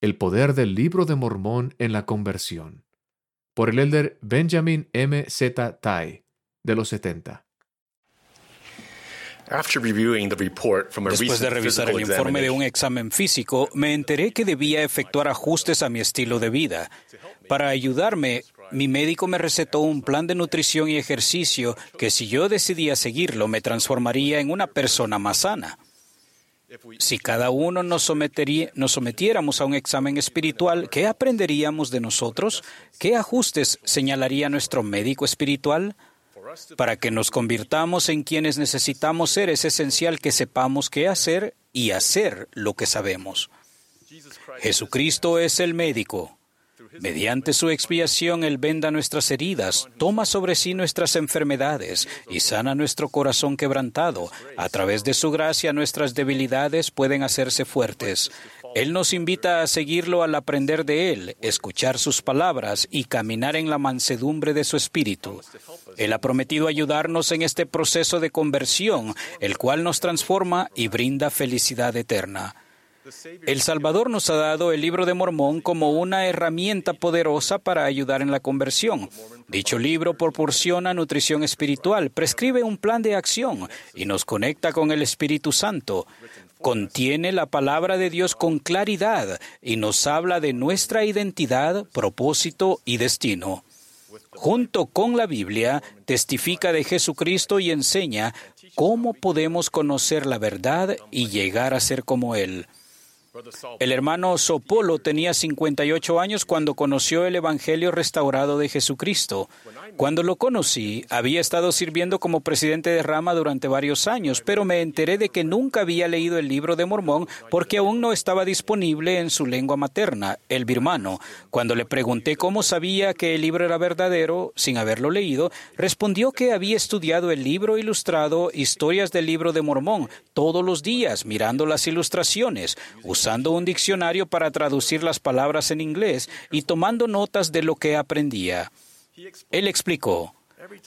El poder del libro de Mormón en la conversión. Por el elder Benjamin M. Z. Tai, de los 70. Después de revisar el informe de un examen físico, me enteré que debía efectuar ajustes a mi estilo de vida. Para ayudarme, mi médico me recetó un plan de nutrición y ejercicio que si yo decidía seguirlo me transformaría en una persona más sana. Si cada uno nos, nos, sometiéramos a un examen espiritual, ¿qué aprenderíamos de nosotros? ¿Qué ajustes señalaría nuestro médico espiritual? Para que nos convirtamos en quienes necesitamos ser, es esencial que sepamos qué hacer y hacer lo que sabemos. Jesucristo es el médico. Mediante su expiación, Él venda nuestras heridas, toma sobre sí nuestras enfermedades y sana nuestro corazón quebrantado. A través de su gracia, nuestras debilidades pueden hacerse fuertes. Él nos invita a seguirlo al aprender de Él, escuchar sus palabras y caminar en la mansedumbre de su espíritu. Él ha prometido ayudarnos en este proceso de conversión, el cual nos transforma y brinda felicidad eterna. El Salvador nos ha dado el libro de Mormón como una herramienta poderosa para ayudar en la conversión. Dicho libro proporciona nutrición espiritual, prescribe un plan de acción y nos conecta con el Espíritu Santo. Contiene la palabra de Dios con claridad y nos habla de nuestra identidad, propósito y destino. Junto con la Biblia, testifica de Jesucristo y enseña cómo podemos conocer la verdad y llegar a ser como Él. El hermano Sopolo tenía 58 años cuando conoció el Evangelio restaurado de Jesucristo. Cuando lo conocí, había estado sirviendo como presidente de rama durante varios años, pero me enteré de que nunca había leído el libro de Mormón porque aún no estaba disponible en su lengua materna, el birmano. Cuando le pregunté cómo sabía que el libro era verdadero, sin haberlo leído, respondió que había estudiado el libro ilustrado Historias del libro de Mormón todos los días, mirando las ilustraciones, usando un diccionario para traducir las palabras en inglés y tomando notas de lo que aprendía. Él explicó,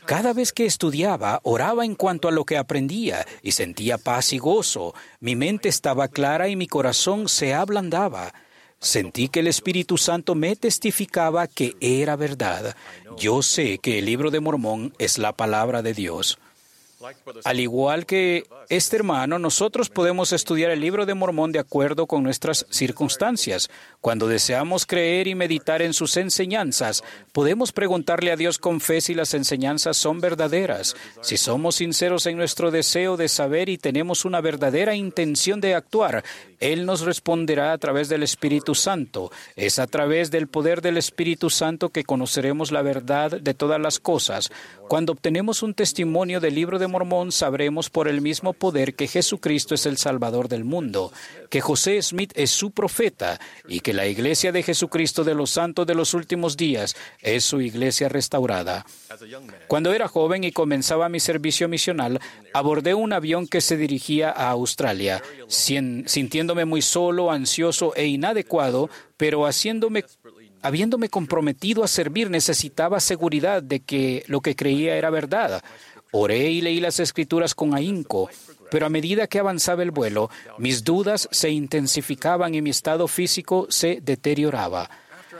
cada vez que estudiaba, oraba en cuanto a lo que aprendía y sentía paz y gozo. Mi mente estaba clara y mi corazón se ablandaba. Sentí que el Espíritu Santo me testificaba que era verdad. Yo sé que el libro de Mormón es la palabra de Dios. Al igual que este hermano, nosotros podemos estudiar el libro de Mormón de acuerdo con nuestras circunstancias. Cuando deseamos creer y meditar en sus enseñanzas, podemos preguntarle a Dios con fe si las enseñanzas son verdaderas. Si somos sinceros en nuestro deseo de saber y tenemos una verdadera intención de actuar, Él nos responderá a través del Espíritu Santo. Es a través del poder del Espíritu Santo que conoceremos la verdad de todas las cosas. Cuando obtenemos un testimonio del libro de Mormón, sabremos por el mismo poder que Jesucristo es el Salvador del mundo, que José Smith es su profeta y que la iglesia de Jesucristo de los santos de los últimos días es su iglesia restaurada. Cuando era joven y comenzaba mi servicio misional, abordé un avión que se dirigía a Australia, sintiéndome muy solo, ansioso e inadecuado, pero haciéndome habiéndome comprometido a servir, necesitaba seguridad de que lo que creía era verdad. Oré y leí las escrituras con ahínco, pero a medida que avanzaba el vuelo, mis dudas se intensificaban y mi estado físico se deterioraba.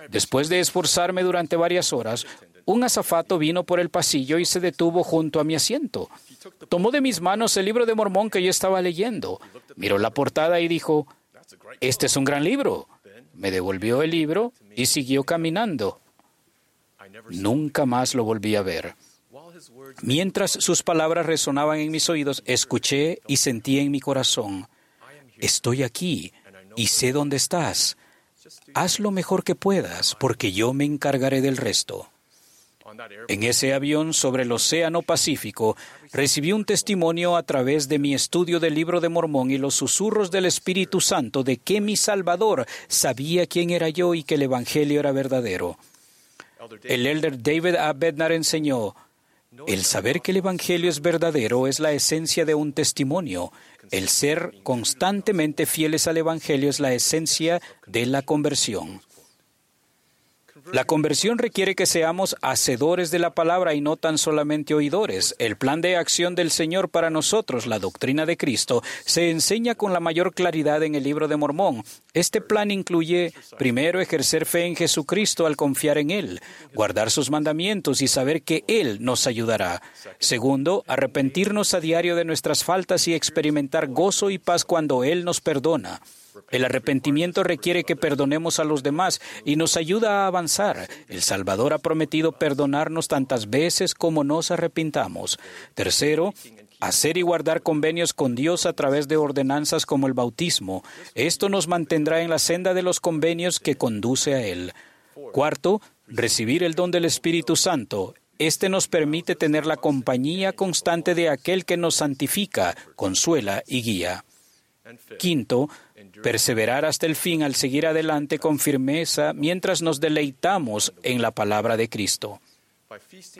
Después de esforzarme durante varias horas, un azafato vino por el pasillo y se detuvo junto a mi asiento. Tomó de mis manos el libro de Mormón que yo estaba leyendo, miró la portada y dijo, Este es un gran libro. Me devolvió el libro y siguió caminando. Nunca más lo volví a ver. Mientras sus palabras resonaban en mis oídos, escuché y sentí en mi corazón, estoy aquí y sé dónde estás. Haz lo mejor que puedas, porque yo me encargaré del resto. En ese avión sobre el Océano Pacífico recibí un testimonio a través de mi estudio del libro de Mormón y los susurros del Espíritu Santo de que mi Salvador sabía quién era yo y que el Evangelio era verdadero. El elder David A. Bednar enseñó, el saber que el Evangelio es verdadero es la esencia de un testimonio. El ser constantemente fieles al Evangelio es la esencia de la conversión. La conversión requiere que seamos hacedores de la palabra y no tan solamente oidores. El plan de acción del Señor para nosotros, la doctrina de Cristo, se enseña con la mayor claridad en el libro de Mormón. Este plan incluye, primero, ejercer fe en Jesucristo al confiar en Él, guardar sus mandamientos y saber que Él nos ayudará. Segundo, arrepentirnos a diario de nuestras faltas y experimentar gozo y paz cuando Él nos perdona. El arrepentimiento requiere que perdonemos a los demás y nos ayuda a avanzar. El Salvador ha prometido perdonarnos tantas veces como nos arrepintamos. Tercero, hacer y guardar convenios con Dios a través de ordenanzas como el bautismo. Esto nos mantendrá en la senda de los convenios que conduce a Él. Cuarto, recibir el don del Espíritu Santo. Este nos permite tener la compañía constante de aquel que nos santifica, consuela y guía. Quinto, perseverar hasta el fin al seguir adelante con firmeza mientras nos deleitamos en la palabra de Cristo.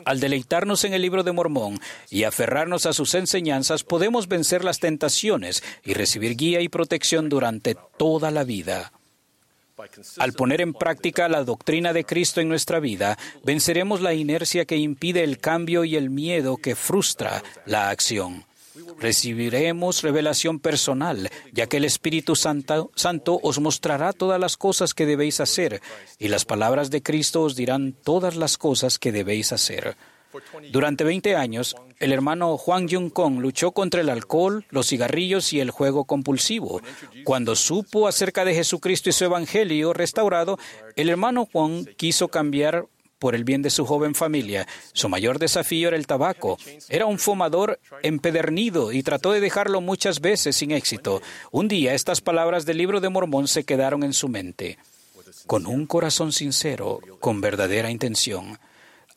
Al deleitarnos en el libro de Mormón y aferrarnos a sus enseñanzas, podemos vencer las tentaciones y recibir guía y protección durante toda la vida. Al poner en práctica la doctrina de Cristo en nuestra vida, venceremos la inercia que impide el cambio y el miedo que frustra la acción. Recibiremos revelación personal, ya que el Espíritu Santo, Santo, os mostrará todas las cosas que debéis hacer, y las palabras de Cristo os dirán todas las cosas que debéis hacer. Durante 20 años, el hermano Juan Jung Kong luchó contra el alcohol, los cigarrillos y el juego compulsivo. Cuando supo acerca de Jesucristo y su evangelio restaurado, el hermano Juan quiso cambiar por el bien de su joven familia. Su mayor desafío era el tabaco. Era un fumador empedernido y trató de dejarlo muchas veces sin éxito. Un día estas palabras del libro de Mormón se quedaron en su mente. Con un corazón sincero, con verdadera intención.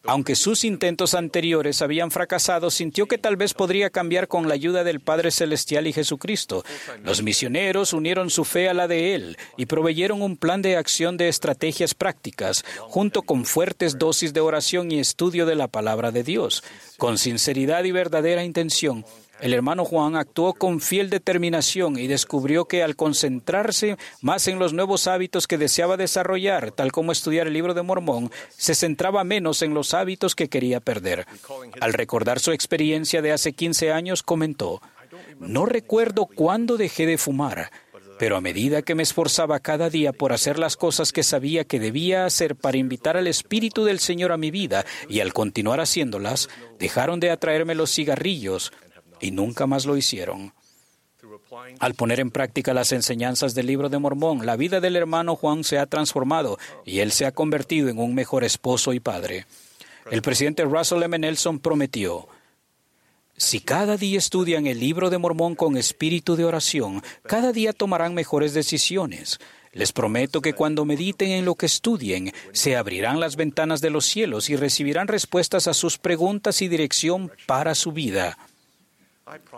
Aunque sus intentos anteriores habían fracasado, sintió que tal vez podría cambiar con la ayuda del Padre Celestial y Jesucristo. Los misioneros unieron su fe a la de Él y proveyeron un plan de acción de estrategias prácticas, junto con fuertes dosis de oración y estudio de la palabra de Dios. Con sinceridad y verdadera intención, el hermano Juan actuó con fiel determinación y descubrió que al concentrarse más en los nuevos hábitos que deseaba desarrollar, tal como estudiar el libro de Mormón, se centraba menos en los hábitos que quería perder. Al recordar su experiencia de hace 15 años, comentó, no recuerdo cuándo dejé de fumar, pero a medida que me esforzaba cada día por hacer las cosas que sabía que debía hacer para invitar al Espíritu del Señor a mi vida y al continuar haciéndolas, dejaron de atraerme los cigarrillos, y nunca más lo hicieron. Al poner en práctica las enseñanzas del libro de Mormón, la vida del hermano Juan se ha transformado y él se ha convertido en un mejor esposo y padre. El presidente Russell M. Nelson prometió, si cada día estudian el libro de Mormón con espíritu de oración, cada día tomarán mejores decisiones. Les prometo que cuando mediten en lo que estudien, se abrirán las ventanas de los cielos y recibirán respuestas a sus preguntas y dirección para su vida.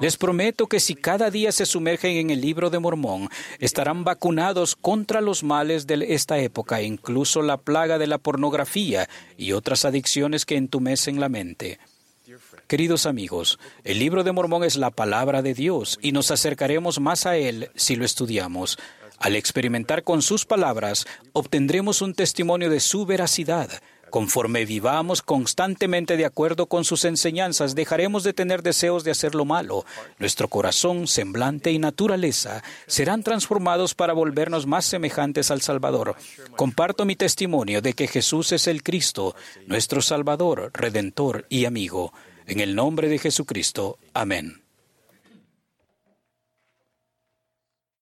Les prometo que si cada día se sumergen en el libro de Mormón, estarán vacunados contra los males de esta época, incluso la plaga de la pornografía y otras adicciones que entumecen la mente. Queridos amigos, el libro de Mormón es la palabra de Dios y nos acercaremos más a él si lo estudiamos. Al experimentar con sus palabras, obtendremos un testimonio de su veracidad Conforme vivamos constantemente de acuerdo con sus enseñanzas, dejaremos de tener deseos de hacer lo malo. Nuestro corazón, semblante y naturaleza serán transformados para volvernos más semejantes al Salvador. Comparto mi testimonio de que Jesús es el Cristo, nuestro Salvador, Redentor y amigo. En el nombre de Jesucristo. Amén.